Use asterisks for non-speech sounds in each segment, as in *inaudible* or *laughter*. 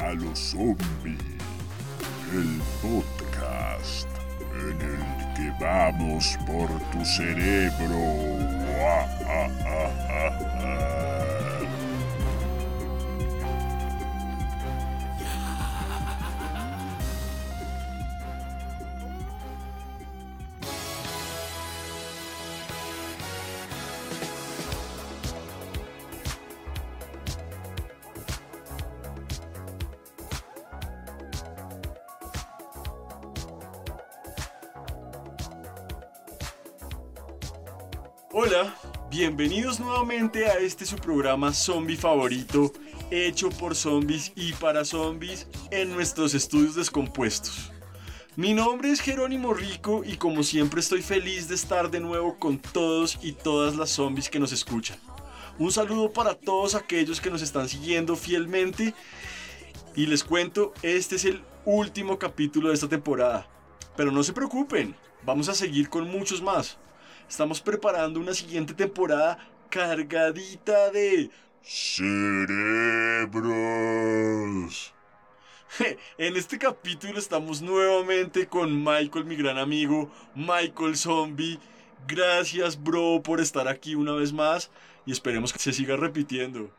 A los zombies, el podcast en el que vamos por tu cerebro. Bienvenidos nuevamente a este su programa zombie favorito, hecho por zombies y para zombies en nuestros estudios descompuestos. Mi nombre es Jerónimo Rico y como siempre estoy feliz de estar de nuevo con todos y todas las zombies que nos escuchan. Un saludo para todos aquellos que nos están siguiendo fielmente y les cuento, este es el último capítulo de esta temporada. Pero no se preocupen, vamos a seguir con muchos más. Estamos preparando una siguiente temporada cargadita de Cerebros. En este capítulo estamos nuevamente con Michael, mi gran amigo, Michael Zombie. Gracias, bro, por estar aquí una vez más y esperemos que se siga repitiendo.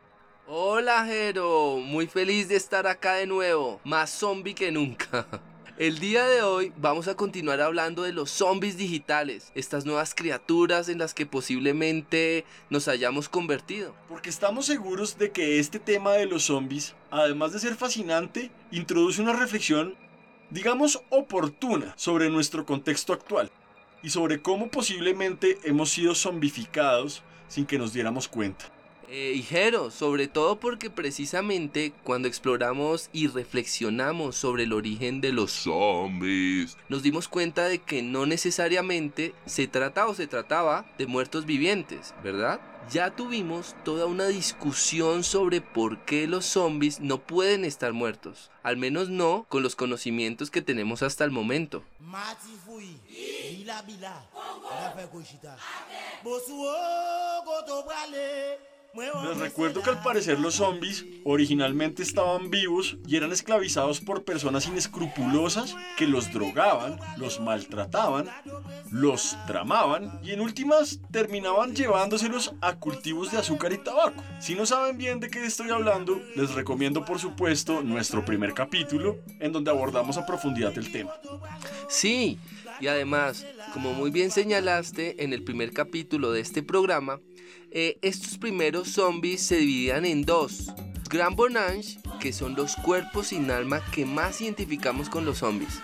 Hola Jero, muy feliz de estar acá de nuevo, más zombie que nunca. *laughs* El día de hoy vamos a continuar hablando de los zombies digitales, estas nuevas criaturas en las que posiblemente nos hayamos convertido. Porque estamos seguros de que este tema de los zombies, además de ser fascinante, introduce una reflexión, digamos, oportuna sobre nuestro contexto actual y sobre cómo posiblemente hemos sido zombificados sin que nos diéramos cuenta. Eh, y Jero, sobre todo porque precisamente cuando exploramos y reflexionamos sobre el origen de los zombies, nos dimos cuenta de que no necesariamente se trata o se trataba de muertos vivientes, ¿verdad? Ya tuvimos toda una discusión sobre por qué los zombies no pueden estar muertos, al menos no con los conocimientos que tenemos hasta el momento. Les recuerdo que al parecer los zombies originalmente estaban vivos y eran esclavizados por personas inescrupulosas que los drogaban, los maltrataban, los tramaban y en últimas terminaban llevándoselos a cultivos de azúcar y tabaco. Si no saben bien de qué estoy hablando, les recomiendo por supuesto nuestro primer capítulo en donde abordamos a profundidad el tema. Sí, y además, como muy bien señalaste en el primer capítulo de este programa, eh, estos primeros zombies se dividían en dos. Grand Bonange, que son los cuerpos sin alma que más identificamos con los zombies.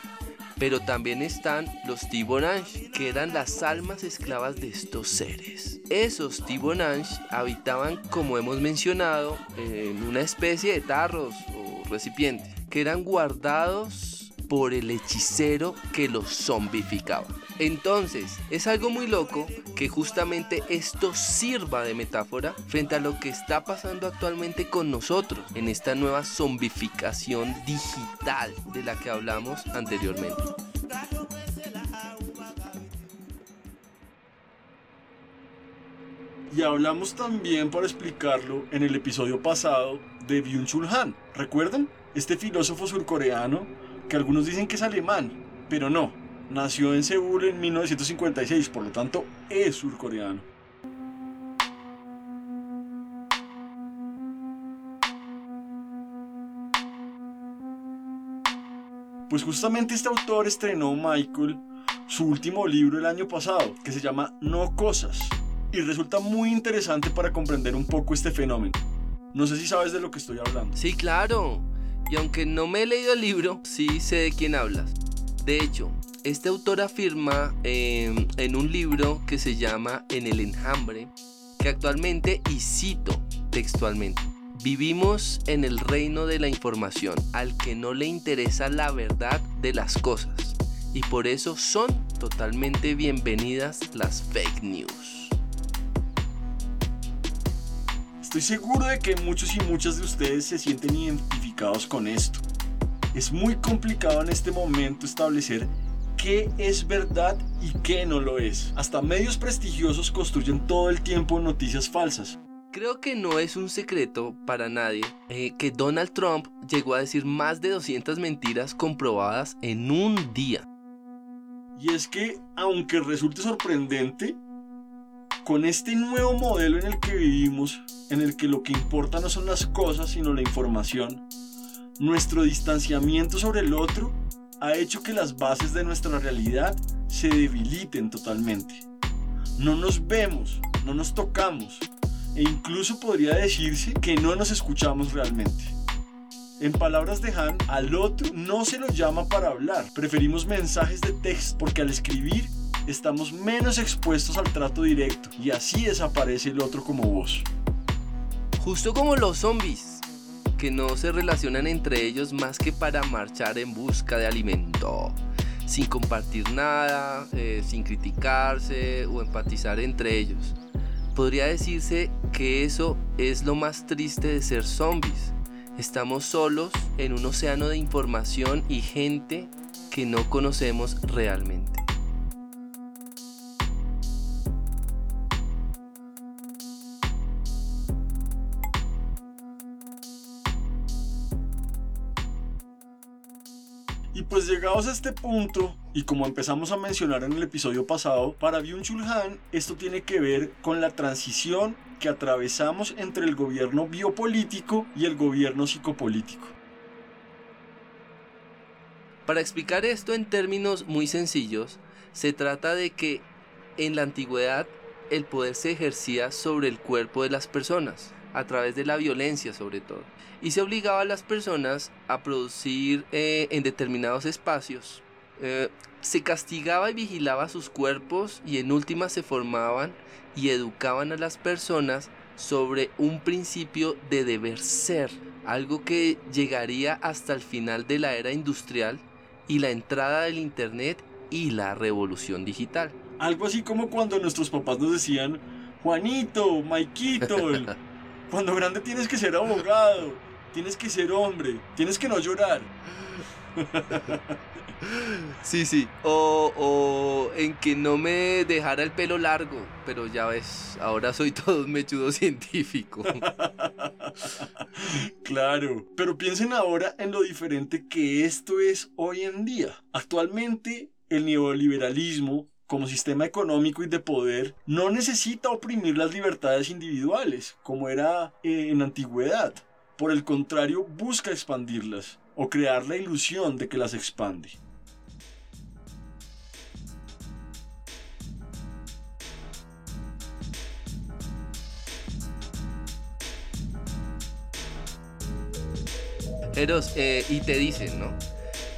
Pero también están los T-Bonange, que eran las almas esclavas de estos seres. Esos T-Bonange habitaban, como hemos mencionado, en una especie de tarros o recipientes, que eran guardados por el hechicero que los zombificaba. Entonces, es algo muy loco que justamente esto sirva de metáfora frente a lo que está pasando actualmente con nosotros en esta nueva zombificación digital de la que hablamos anteriormente. Y hablamos también, para explicarlo, en el episodio pasado de Byung-Chul Han. ¿Recuerdan? Este filósofo surcoreano que algunos dicen que es alemán, pero no, nació en Seúl en 1956, por lo tanto es surcoreano. Pues justamente este autor estrenó Michael su último libro el año pasado, que se llama No Cosas, y resulta muy interesante para comprender un poco este fenómeno. No sé si sabes de lo que estoy hablando. Sí, claro. Y aunque no me he leído el libro, sí sé de quién hablas. De hecho, este autor afirma em, en un libro que se llama En el enjambre, que actualmente, y cito textualmente, vivimos en el reino de la información al que no le interesa la verdad de las cosas y por eso son totalmente bienvenidas las fake news. Estoy seguro de que muchos y muchas de ustedes se sienten identificados con esto. Es muy complicado en este momento establecer qué es verdad y qué no lo es. Hasta medios prestigiosos construyen todo el tiempo noticias falsas. Creo que no es un secreto para nadie eh, que Donald Trump llegó a decir más de 200 mentiras comprobadas en un día. Y es que, aunque resulte sorprendente, con este nuevo modelo en el que vivimos, en el que lo que importa no son las cosas, sino la información, nuestro distanciamiento sobre el otro ha hecho que las bases de nuestra realidad se debiliten totalmente. No nos vemos, no nos tocamos e incluso podría decirse que no nos escuchamos realmente. En palabras de Han, al otro no se lo llama para hablar, preferimos mensajes de texto porque al escribir estamos menos expuestos al trato directo y así desaparece el otro como voz. Justo como los zombies, que no se relacionan entre ellos más que para marchar en busca de alimento, sin compartir nada, eh, sin criticarse o empatizar entre ellos. Podría decirse que eso es lo más triste de ser zombies. Estamos solos en un océano de información y gente que no conocemos realmente. Y pues llegados a este punto, y como empezamos a mencionar en el episodio pasado, para Byung-Chul Han esto tiene que ver con la transición que atravesamos entre el gobierno biopolítico y el gobierno psicopolítico. Para explicar esto en términos muy sencillos, se trata de que en la antigüedad el poder se ejercía sobre el cuerpo de las personas, a través de la violencia sobre todo, y se obligaba a las personas a producir eh, en determinados espacios. Eh, se castigaba y vigilaba sus cuerpos y en última se formaban y educaban a las personas sobre un principio de deber ser, algo que llegaría hasta el final de la era industrial y la entrada del Internet y la revolución digital. Algo así como cuando nuestros papás nos decían, Juanito, Maikito, *laughs* cuando grande tienes que ser abogado, tienes que ser hombre, tienes que no llorar. Sí, sí. O, o, en que no me dejara el pelo largo. Pero ya ves, ahora soy todo un mechudo científico. claro. Pero piensen ahora en lo diferente que esto es hoy en día. Actualmente, el neoliberalismo como sistema económico y de poder no necesita oprimir las libertades individuales, como era eh, en antigüedad. Por el contrario, busca expandirlas o crear la ilusión de que las expande. Eros, eh, y te dicen, ¿no?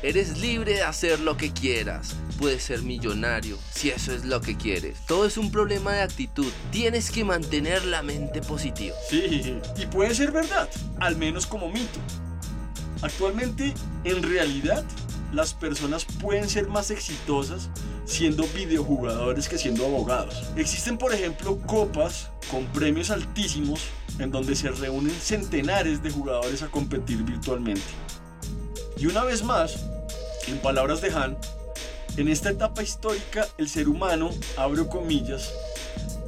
Eres libre de hacer lo que quieras. Puedes ser millonario si eso es lo que quieres. Todo es un problema de actitud. Tienes que mantener la mente positiva. Sí, y puede ser verdad, al menos como mito. Actualmente, en realidad, las personas pueden ser más exitosas siendo videojugadores que siendo abogados. Existen, por ejemplo, copas con premios altísimos en donde se reúnen centenares de jugadores a competir virtualmente. Y una vez más, en palabras de Han, en esta etapa histórica el ser humano, abro comillas,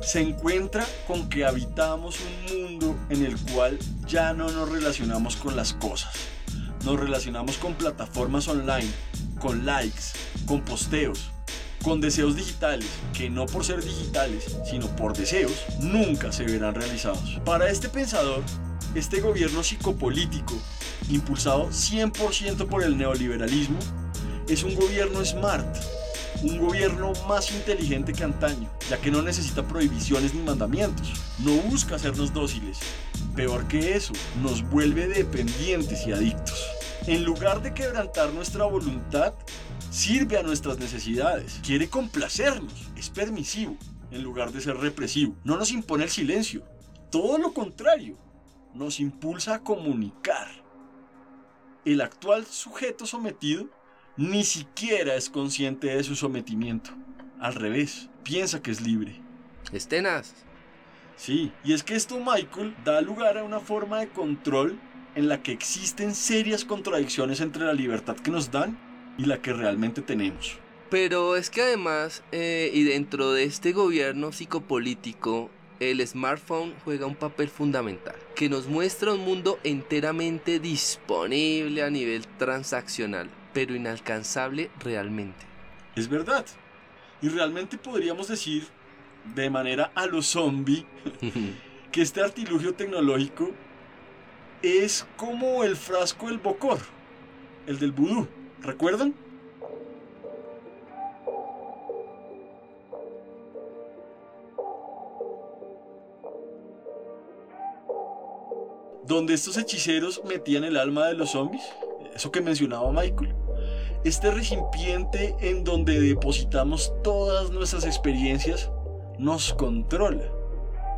se encuentra con que habitamos un mundo en el cual ya no nos relacionamos con las cosas. Nos relacionamos con plataformas online, con likes, con posteos, con deseos digitales, que no por ser digitales, sino por deseos, nunca se verán realizados. Para este pensador, este gobierno psicopolítico, impulsado 100% por el neoliberalismo, es un gobierno smart, un gobierno más inteligente que antaño, ya que no necesita prohibiciones ni mandamientos, no busca hacernos dóciles, peor que eso, nos vuelve dependientes y adictos. En lugar de quebrantar nuestra voluntad, sirve a nuestras necesidades. Quiere complacernos. Es permisivo en lugar de ser represivo. No nos impone el silencio. Todo lo contrario. Nos impulsa a comunicar. El actual sujeto sometido ni siquiera es consciente de su sometimiento. Al revés, piensa que es libre. Estenas. Sí, y es que esto, Michael, da lugar a una forma de control en la que existen serias contradicciones entre la libertad que nos dan y la que realmente tenemos. Pero es que además, eh, y dentro de este gobierno psicopolítico, el smartphone juega un papel fundamental, que nos muestra un mundo enteramente disponible a nivel transaccional, pero inalcanzable realmente. Es verdad. Y realmente podríamos decir, de manera a lo zombie, *laughs* que este artilugio tecnológico es como el frasco del Bocor, el del vudú. ¿Recuerdan? Donde estos hechiceros metían el alma de los zombies, eso que mencionaba Michael. Este recipiente en donde depositamos todas nuestras experiencias nos controla.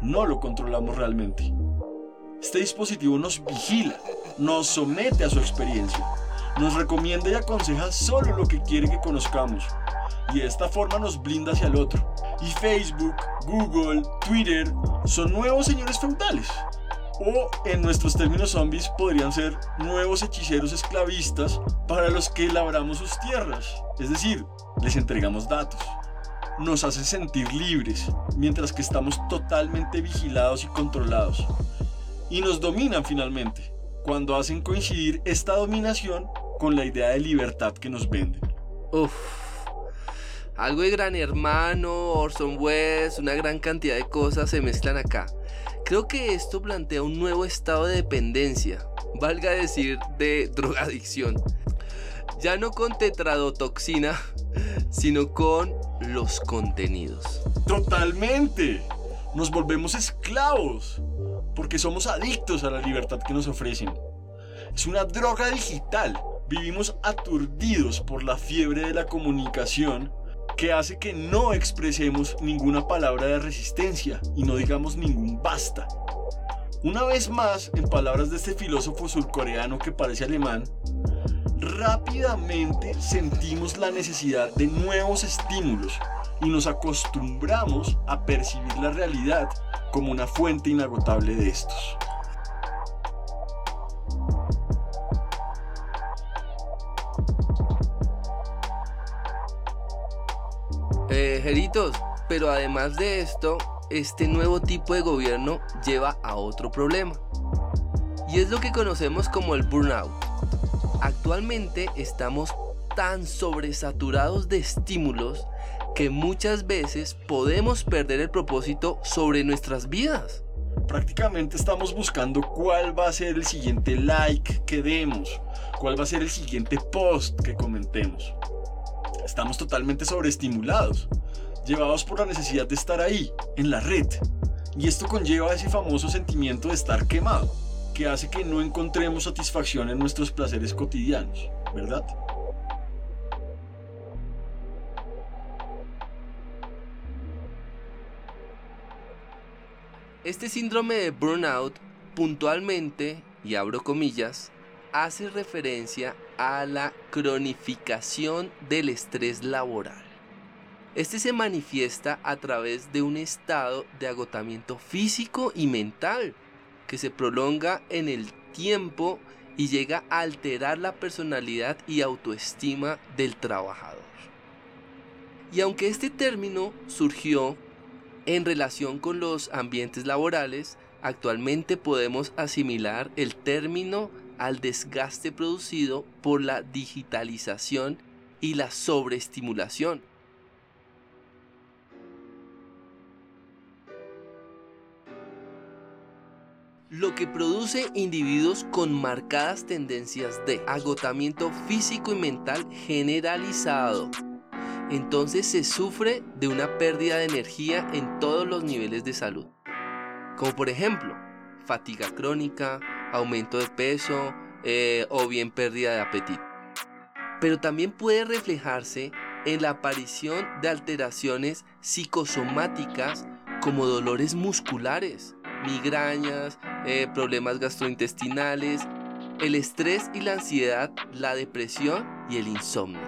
No lo controlamos realmente. Este dispositivo nos vigila, nos somete a su experiencia, nos recomienda y aconseja solo lo que quiere que conozcamos. Y de esta forma nos blinda hacia el otro. Y Facebook, Google, Twitter son nuevos señores feudales. O en nuestros términos zombies podrían ser nuevos hechiceros esclavistas para los que labramos sus tierras. Es decir, les entregamos datos. Nos hace sentir libres, mientras que estamos totalmente vigilados y controlados y nos dominan finalmente, cuando hacen coincidir esta dominación con la idea de libertad que nos venden. Uf. Algo de Gran Hermano, Orson Welles, una gran cantidad de cosas se mezclan acá. Creo que esto plantea un nuevo estado de dependencia, valga decir, de *laughs* drogadicción. Ya no con tetradotoxina, sino con los contenidos. Totalmente. Nos volvemos esclavos porque somos adictos a la libertad que nos ofrecen. Es una droga digital. Vivimos aturdidos por la fiebre de la comunicación que hace que no expresemos ninguna palabra de resistencia y no digamos ningún basta. Una vez más, en palabras de este filósofo surcoreano que parece alemán, rápidamente sentimos la necesidad de nuevos estímulos y nos acostumbramos a percibir la realidad como una fuente inagotable de estos. Eh, Jeritos, pero además de esto, este nuevo tipo de gobierno lleva a otro problema. Y es lo que conocemos como el burnout. Actualmente estamos tan sobresaturados de estímulos que muchas veces podemos perder el propósito sobre nuestras vidas. Prácticamente estamos buscando cuál va a ser el siguiente like que demos, cuál va a ser el siguiente post que comentemos. Estamos totalmente sobreestimulados, llevados por la necesidad de estar ahí, en la red. Y esto conlleva ese famoso sentimiento de estar quemado, que hace que no encontremos satisfacción en nuestros placeres cotidianos, ¿verdad? Este síndrome de burnout puntualmente, y abro comillas, hace referencia a la cronificación del estrés laboral. Este se manifiesta a través de un estado de agotamiento físico y mental que se prolonga en el tiempo y llega a alterar la personalidad y autoestima del trabajador. Y aunque este término surgió en relación con los ambientes laborales, actualmente podemos asimilar el término al desgaste producido por la digitalización y la sobreestimulación. Lo que produce individuos con marcadas tendencias de agotamiento físico y mental generalizado. Entonces se sufre de una pérdida de energía en todos los niveles de salud. Como por ejemplo, fatiga crónica, aumento de peso, eh, o bien pérdida de apetito. Pero también puede reflejarse en la aparición de alteraciones psicosomáticas como dolores musculares, migrañas, eh, problemas gastrointestinales, el estrés y la ansiedad, la depresión y el insomnio.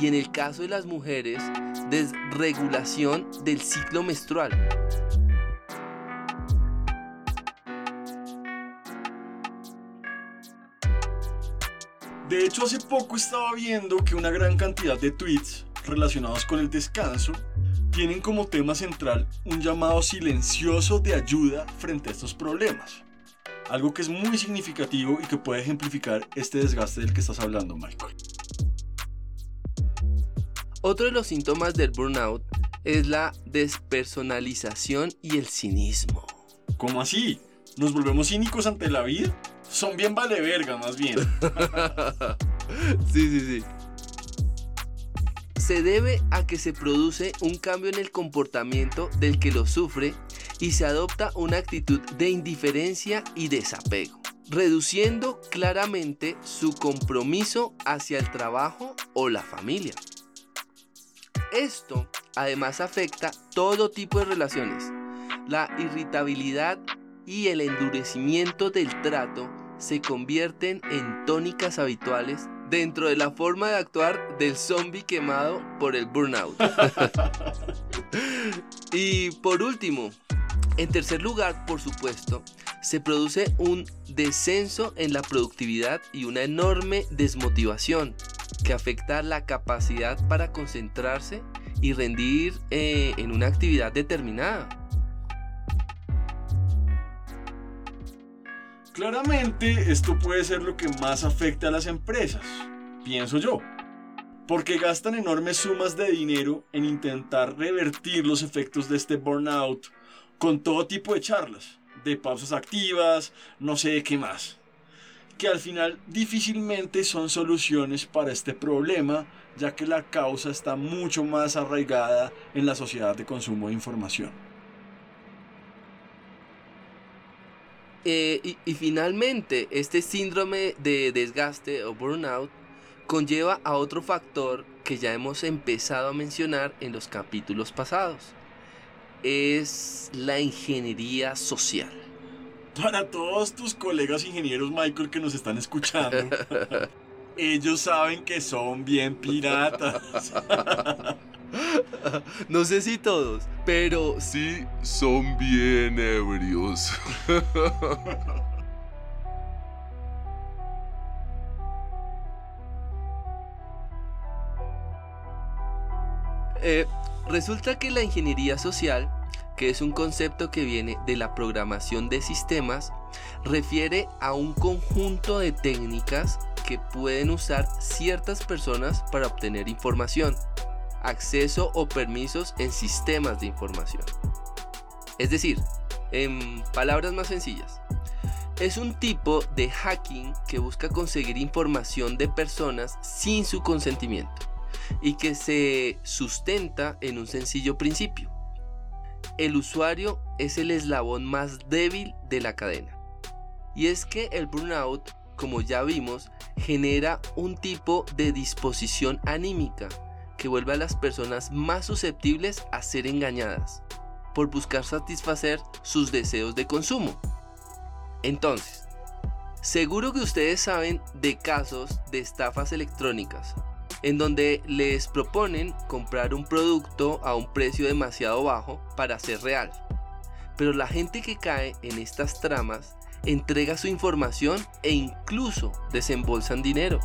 Y en el caso de las mujeres, desregulación del ciclo menstrual. De hecho, hace poco estaba viendo que una gran cantidad de tweets relacionados con el descanso tienen como tema central un llamado silencioso de ayuda frente a estos problemas. Algo que es muy significativo y que puede ejemplificar este desgaste del que estás hablando, Michael. Otro de los síntomas del burnout es la despersonalización y el cinismo. ¿Cómo así? ¿Nos volvemos cínicos ante la vida? Son bien vale verga, más bien. *laughs* sí, sí, sí. Se debe a que se produce un cambio en el comportamiento del que lo sufre y se adopta una actitud de indiferencia y desapego, reduciendo claramente su compromiso hacia el trabajo o la familia. Esto además afecta todo tipo de relaciones. La irritabilidad y el endurecimiento del trato se convierten en tónicas habituales dentro de la forma de actuar del zombie quemado por el burnout. *laughs* y por último, en tercer lugar, por supuesto, se produce un descenso en la productividad y una enorme desmotivación que afecta la capacidad para concentrarse y rendir eh, en una actividad determinada. Claramente esto puede ser lo que más afecta a las empresas, pienso yo, porque gastan enormes sumas de dinero en intentar revertir los efectos de este burnout con todo tipo de charlas, de pausas activas, no sé qué más, que al final difícilmente son soluciones para este problema, ya que la causa está mucho más arraigada en la sociedad de consumo de información. Eh, y, finalmente, este síndrome de desgaste o burnout conlleva a otro factor que ya hemos empezado a mencionar en los capítulos pasados. Es la ingeniería social. Para todos tus colegas ingenieros, Michael, que nos están escuchando, *laughs* ellos saben que son bien piratas. *laughs* *laughs* No sé si todos, pero sí son bien ebrios. *laughs* Eh, resulta que la ingeniería social, que es un concepto que viene de la programación de sistemas, refiere a un conjunto de técnicas que pueden usar ciertas personas para obtener información acceso o permisos en sistemas de información. Es decir, en palabras más sencillas, es un tipo de hacking que busca conseguir información de personas sin su consentimiento y que se sustenta en un sencillo principio. El usuario es el eslabón más débil de la cadena. Y es que el burnout, como ya vimos, genera un tipo de disposición anímica que vuelve a las personas más susceptibles a ser engañadas por buscar satisfacer sus deseos de consumo. Entonces, seguro que ustedes saben de casos de estafas electrónicas en donde les proponen comprar un producto a un precio demasiado bajo para ser real. Pero la gente que cae en estas tramas entrega su información e incluso desembolsan dinero.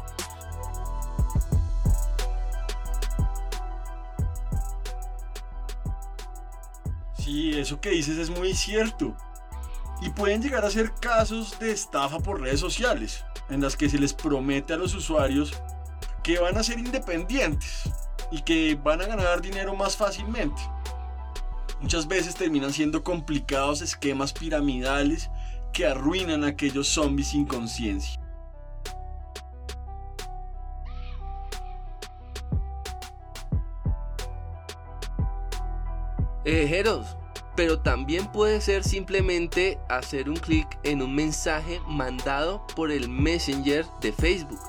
Sí, eso que dices es muy cierto. Y pueden llegar a ser casos de estafa por redes sociales, en las que se les promete a los usuarios que van a ser independientes y que van a ganar dinero más fácilmente. Muchas veces terminan siendo complicados esquemas piramidales que arruinan a aquellos zombies sin conciencia. Eh, pero también puede ser simplemente hacer un clic en un mensaje mandado por el Messenger de Facebook,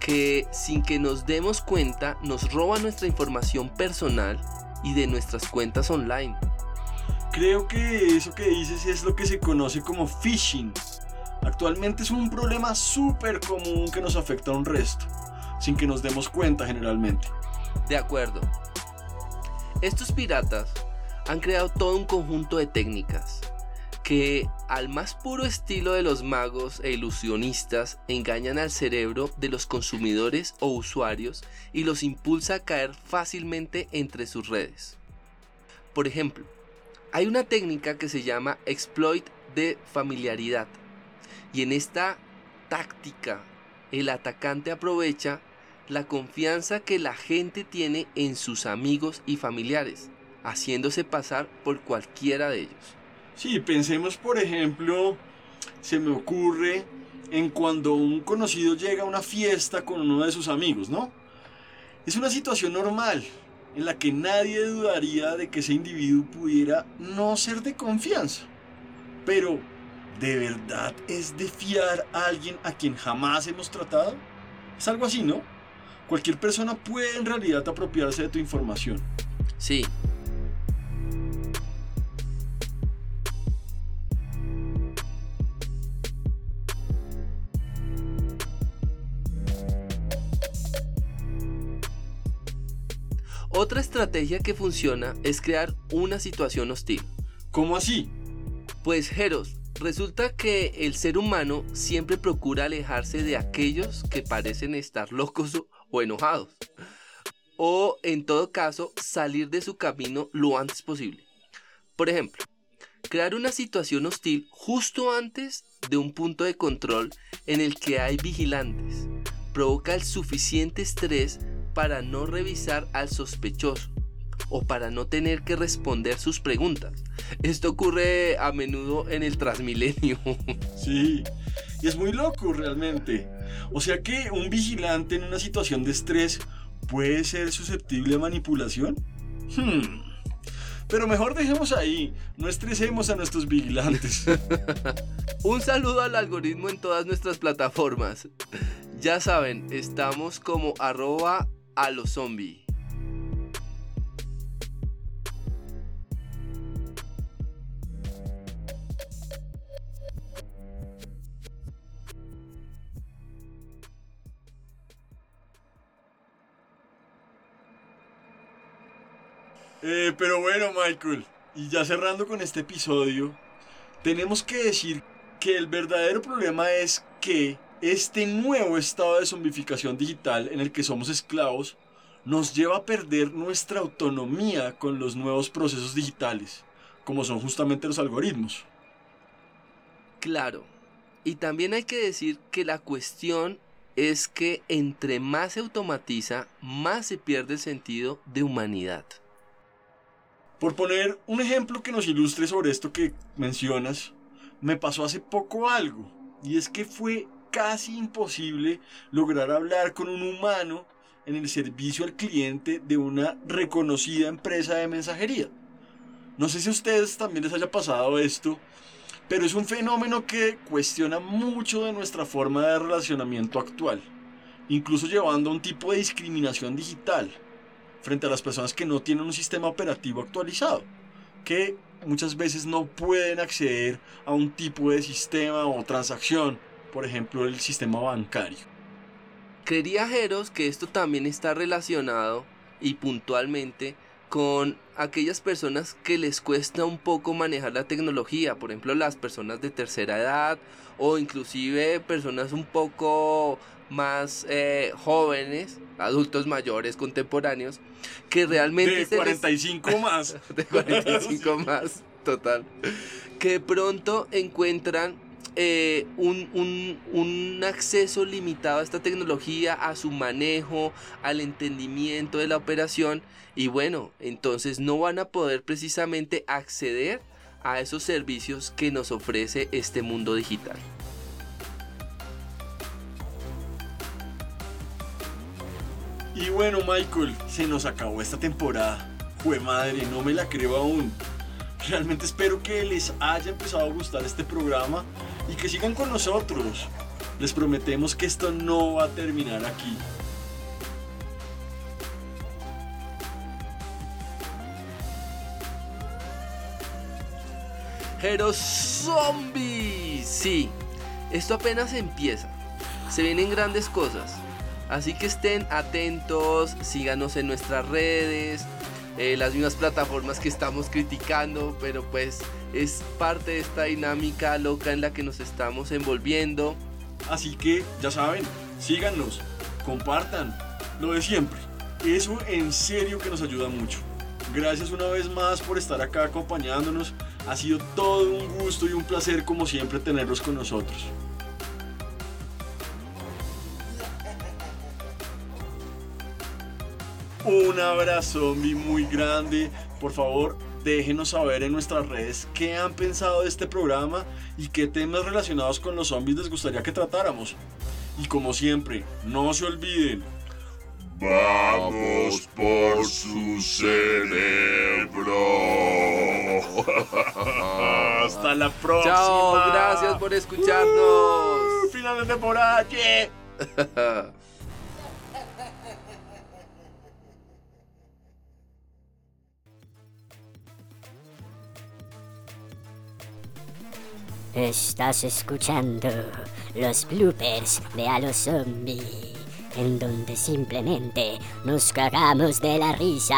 que sin que nos demos cuenta nos roba nuestra información personal y de nuestras cuentas online. Creo que eso que dices es lo que se conoce como phishing. Actualmente es un problema súper común que nos afecta a un resto, sin que nos demos cuenta generalmente. De acuerdo. Estos piratas han creado todo un conjunto de técnicas que al más puro estilo de los magos e ilusionistas engañan al cerebro de los consumidores o usuarios y los impulsa a caer fácilmente entre sus redes. Por ejemplo, hay una técnica que se llama exploit de familiaridad y en esta táctica el atacante aprovecha la confianza que la gente tiene en sus amigos y familiares haciéndose pasar por cualquiera de ellos. Sí, pensemos por ejemplo, se me ocurre en cuando un conocido llega a una fiesta con uno de sus amigos, ¿no? Es una situación normal en la que nadie dudaría de que ese individuo pudiera no ser de confianza. Pero, ¿de verdad es de fiar a alguien a quien jamás hemos tratado? Es algo así, ¿no? Cualquier persona puede en realidad apropiarse de tu información. Sí, Otra estrategia que funciona es crear una situación hostil. ¿Cómo así? Pues Jeros, resulta que el ser humano siempre procura alejarse de aquellos que parecen estar locos o enojados. O en todo caso, salir de su camino lo antes posible. Por ejemplo, crear una situación hostil justo antes de un punto de control en el que hay vigilantes provoca el suficiente estrés para no revisar al sospechoso o para no tener que responder sus preguntas. Esto ocurre a menudo en el Transmilenio. *laughs* Sí, y es muy loco realmente. O sea que un vigilante en una situación de estrés puede ser susceptible a manipulación. Hmm. Pero mejor dejemos ahí, no estresemos a nuestros vigilantes. *laughs* un saludo al algoritmo en todas nuestras plataformas. Ya saben, estamos como arroba a los zombies. Eh, pero bueno, Michael, y ya cerrando con este episodio, tenemos que decir que el verdadero problema es que este nuevo estado de zombificación digital en el que somos esclavos nos lleva a perder nuestra autonomía con los nuevos procesos digitales, como son justamente los algoritmos. Claro, y también hay que decir que la cuestión es que entre más se automatiza, más se pierde el sentido de humanidad. Por poner un ejemplo que nos ilustre sobre esto que mencionas, me pasó hace poco algo, y es que fue casi imposible lograr hablar con un humano en el servicio al cliente de una reconocida empresa de mensajería. No sé si a ustedes también les haya pasado esto, pero es un fenómeno que cuestiona mucho de nuestra forma de relacionamiento actual, incluso llevando a un tipo de discriminación digital frente a las personas que no tienen un sistema operativo actualizado, que muchas veces no pueden acceder a un tipo de sistema o transacción por ejemplo, el sistema bancario. Creería Jeros que esto también está relacionado y puntualmente con aquellas personas que les cuesta un poco manejar la tecnología, por ejemplo las personas de tercera edad o inclusive personas un poco más eh, jóvenes, adultos mayores, contemporáneos, que realmente... De 45 *laughs* más. de 45 más, total. Que pronto encuentran eh, un, acceso limitado a esta tecnología, a su manejo, al entendimiento de la operación y bueno, entonces no van a poder precisamente acceder a esos servicios que nos ofrece este mundo digital. Y bueno Michael, se nos acabó esta temporada. Jue madre, no me la creo aún. Realmente espero que les haya empezado a gustar este programa y que sigan con nosotros. Les prometemos que esto no va a terminar aquí. Pero zombies. Sí, esto apenas empieza. Se vienen grandes cosas. Así que estén atentos, síganos en nuestras redes, eh, las mismas plataformas que estamos criticando, pero pues es parte de esta dinámica loca en la que nos estamos envolviendo. Así que ya saben, síganos, compartan, lo de siempre. Eso en serio que nos ayuda mucho. Gracias una vez más por estar acá acompañándonos. Ha sido todo un gusto y un placer como siempre tenerlos con nosotros. Un abrazo muy grande. Por favor, déjenos saber en nuestras redes qué han pensado de este programa y qué temas relacionados con los zombies les gustaría que tratáramos. Y como siempre, no se olviden. Vamos por su cerebro. *laughs* Hasta la próxima. Chao, gracias por escucharnos. Uh, final de temporada. *laughs* yeah. Estás escuchando los bloopers de A los Zombie, en donde simplemente nos cagamos de la risa.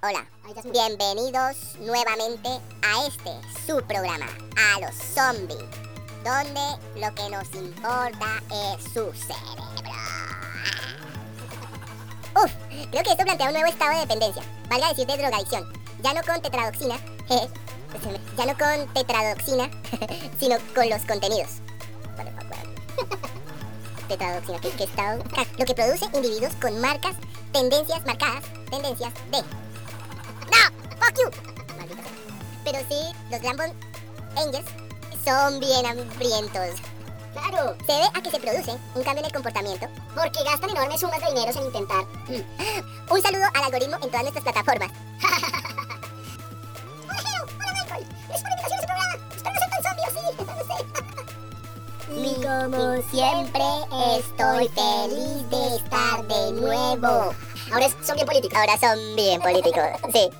Hola, bienvenidos nuevamente a este su programa, a los zombies, donde lo que nos importa es su cerebro. Uf, creo que esto plantea un nuevo estado de dependencia, valga decir de drogadicción, ya no con tetradoxina, *laughs* jeje, ya no con tetradoxina, *laughs* sino con los contenidos. *laughs* Tetradoxina, ¿qué, qué estado? Ah, Lo que produce individuos con marcas, tendencias marcadas, tendencias de ¡No! ¡Fuck you! Maldita. Pero sí, los Lambon Angels son bien hambrientos. Claro. Se ve a que se produce un cambio en el comportamiento. Porque gastan enormes sumas de dinero en intentar. *laughs* un saludo al algoritmo en todas nuestras plataformas. Y como siempre, estoy feliz de estar de nuevo. Ahora son bien políticos. Ahora son bien políticos, sí.